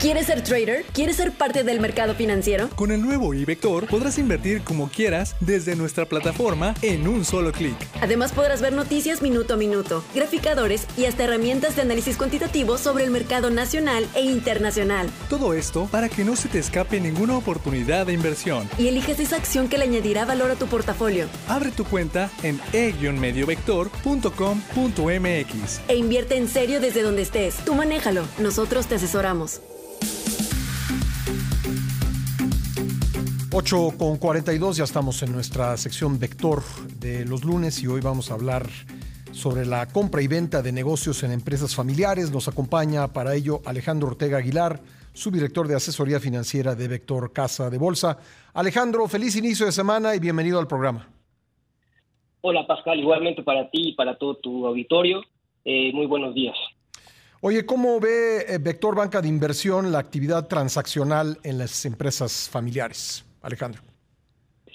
¿Quieres ser trader? ¿Quieres ser parte del mercado financiero? Con el nuevo iVector podrás invertir como quieras desde nuestra plataforma en un solo clic. Además podrás ver noticias minuto a minuto, graficadores y hasta herramientas de análisis cuantitativo sobre el mercado nacional e internacional. Todo esto para que no se te escape ninguna oportunidad de inversión. Y eliges esa acción que le añadirá valor a tu portafolio. Abre tu cuenta en e-mediovector.com.mx E invierte en serio desde donde estés. Tú manéjalo, nosotros te asesoramos. 8 con 42, ya estamos en nuestra sección Vector de los lunes y hoy vamos a hablar sobre la compra y venta de negocios en empresas familiares. Nos acompaña para ello Alejandro Ortega Aguilar, subdirector de asesoría financiera de Vector Casa de Bolsa. Alejandro, feliz inicio de semana y bienvenido al programa. Hola Pascal, igualmente para ti y para todo tu auditorio. Eh, muy buenos días. Oye, ¿cómo ve eh, Vector Banca de Inversión la actividad transaccional en las empresas familiares? Alejandro.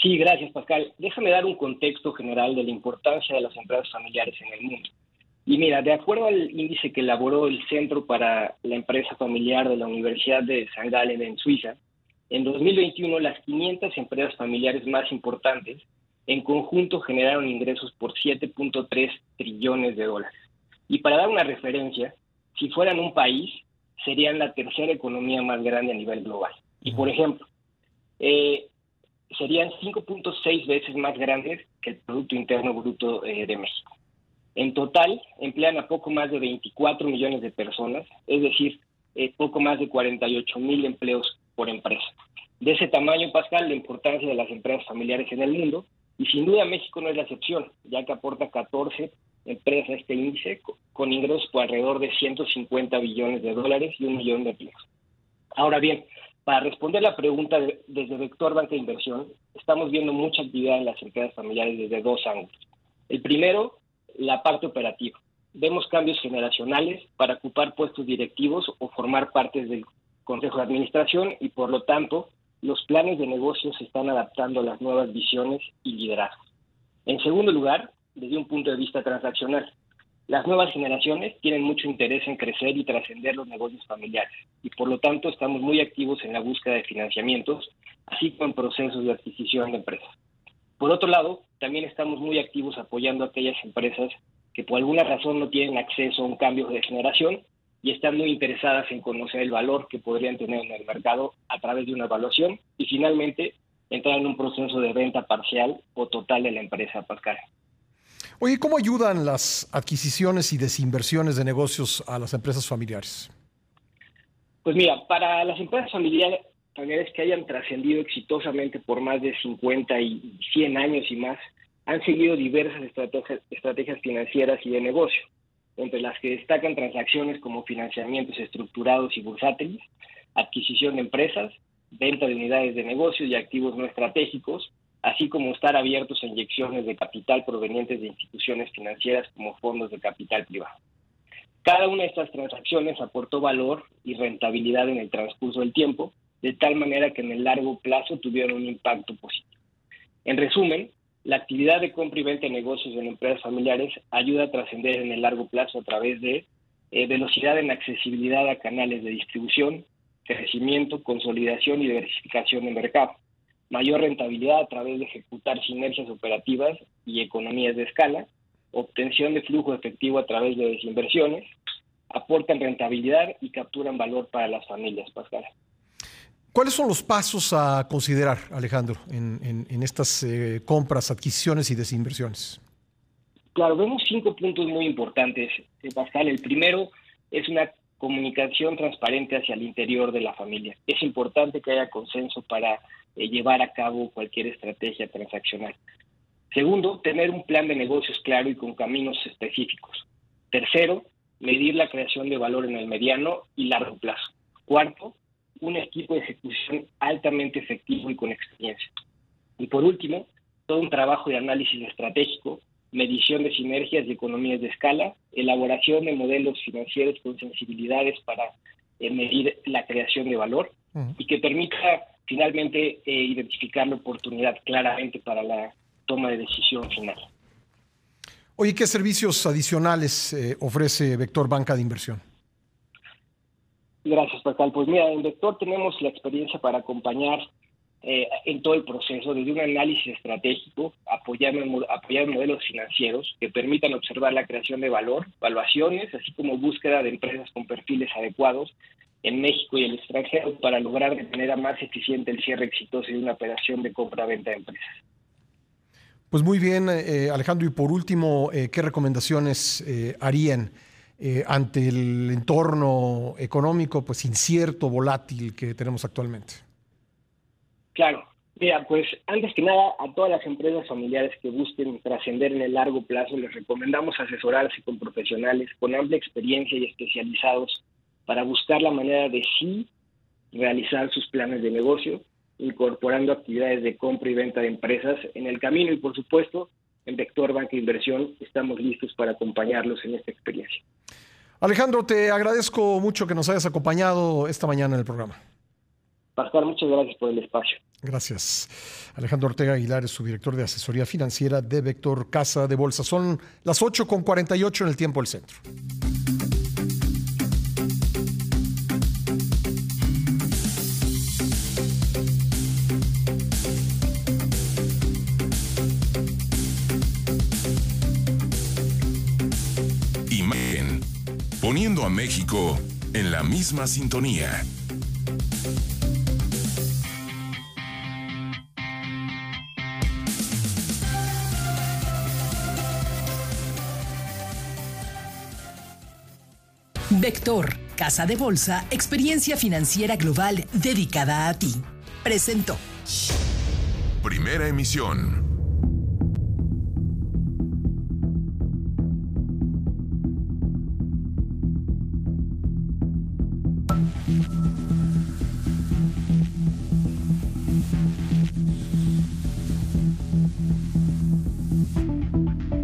Sí, gracias, Pascal. Déjame dar un contexto general de la importancia de las empresas familiares en el mundo. Y mira, de acuerdo al índice que elaboró el Centro para la Empresa Familiar de la Universidad de St. Gallen en Suiza, en 2021 las 500 empresas familiares más importantes en conjunto generaron ingresos por 7.3 trillones de dólares. Y para dar una referencia, si fueran un país, serían la tercera economía más grande a nivel global. Y por ejemplo, eh, serían 5.6 veces más grandes que el Producto Interno Bruto eh, de México. En total, emplean a poco más de 24 millones de personas, es decir, eh, poco más de 48 mil empleos por empresa. De ese tamaño, Pascal, la importancia de las empresas familiares en el mundo, y sin duda México no es la excepción, ya que aporta 14 empresas a este índice con ingresos por alrededor de 150 billones de dólares y un millón de empleos. Ahora bien, para responder la pregunta de, desde Vector Banca de Inversión, estamos viendo mucha actividad en las empresas familiares desde dos ángulos. El primero, la parte operativa. Vemos cambios generacionales para ocupar puestos directivos o formar partes del Consejo de Administración y por lo tanto los planes de negocio se están adaptando a las nuevas visiones y liderazgos. En segundo lugar, desde un punto de vista transaccional, las nuevas generaciones tienen mucho interés en crecer y trascender los negocios familiares y por lo tanto estamos muy activos en la búsqueda de financiamientos, así como en procesos de adquisición de empresas. Por otro lado, también estamos muy activos apoyando a aquellas empresas que por alguna razón no tienen acceso a un cambio de generación y están muy interesadas en conocer el valor que podrían tener en el mercado a través de una evaluación y finalmente entrar en un proceso de venta parcial o total de la empresa Pascal. Oye, ¿cómo ayudan las adquisiciones y desinversiones de negocios a las empresas familiares? Pues mira, para las empresas familiares, familiares que hayan trascendido exitosamente por más de 50 y 100 años y más, han seguido diversas estrategias, estrategias financieras y de negocio, entre las que destacan transacciones como financiamientos estructurados y bursátiles, adquisición de empresas, venta de unidades de negocio y activos no estratégicos, así como estar abiertos a inyecciones de capital provenientes de instituciones financieras como fondos de capital privado. Cada una de estas transacciones aportó valor y rentabilidad en el transcurso del tiempo, de tal manera que en el largo plazo tuvieron un impacto positivo. En resumen, la actividad de compra y venta de negocios en empresas familiares ayuda a trascender en el largo plazo a través de eh, velocidad en accesibilidad a canales de distribución, crecimiento, consolidación y diversificación de mercado mayor rentabilidad a través de ejecutar sinergias operativas y economías de escala, obtención de flujo efectivo a través de desinversiones, aportan rentabilidad y capturan valor para las familias, Pascal. ¿Cuáles son los pasos a considerar, Alejandro, en, en, estas eh, compras, adquisiciones y desinversiones? Claro, vemos cinco puntos muy importantes, eh, Pascal. El primero es una comunicación transparente hacia el interior de la familia. Es importante que haya consenso para eh, llevar a cabo cualquier estrategia transaccional. Segundo, tener un plan de negocios claro y con caminos específicos. Tercero, medir la creación de valor en el mediano y largo plazo. Cuarto, un equipo de ejecución altamente efectivo y con experiencia. Y por último, todo un trabajo de análisis estratégico, medición de sinergias y economías de escala, elaboración de modelos financieros con sensibilidades para eh, medir la creación de valor y que permita finalmente eh, identificar la oportunidad claramente para la toma de decisión final. Oye, ¿qué servicios adicionales eh, ofrece Vector Banca de Inversión? Gracias, Pascal. Pues mira, en Vector tenemos la experiencia para acompañar eh, en todo el proceso, desde un análisis estratégico, apoyar, apoyar modelos financieros que permitan observar la creación de valor, valuaciones, así como búsqueda de empresas con perfiles adecuados en México y el extranjero para lograr de manera más eficiente el cierre exitoso de una operación de compra-venta de empresas. Pues muy bien, eh, Alejandro. Y por último, eh, ¿qué recomendaciones eh, harían ante el entorno económico pues incierto, volátil que tenemos actualmente? Claro. Mira, pues antes que nada, a todas las empresas familiares que busquen trascender en el largo plazo, les recomendamos asesorarse con profesionales con amplia experiencia y especializados para buscar la manera de sí realizar sus planes de negocio, incorporando actividades de compra y venta de empresas en el camino y por supuesto en Vector Banca Inversión estamos listos para acompañarlos en esta experiencia. Alejandro, te agradezco mucho que nos hayas acompañado esta mañana en el programa. Pascual, muchas gracias por el espacio. Gracias. Alejandro Ortega Aguilar es su director de asesoría financiera de Vector Casa de Bolsa. Son las 8.48 en el tiempo del centro. Poniendo a México en la misma sintonía. Vector, Casa de Bolsa, experiencia financiera global dedicada a ti. Presentó. Primera emisión.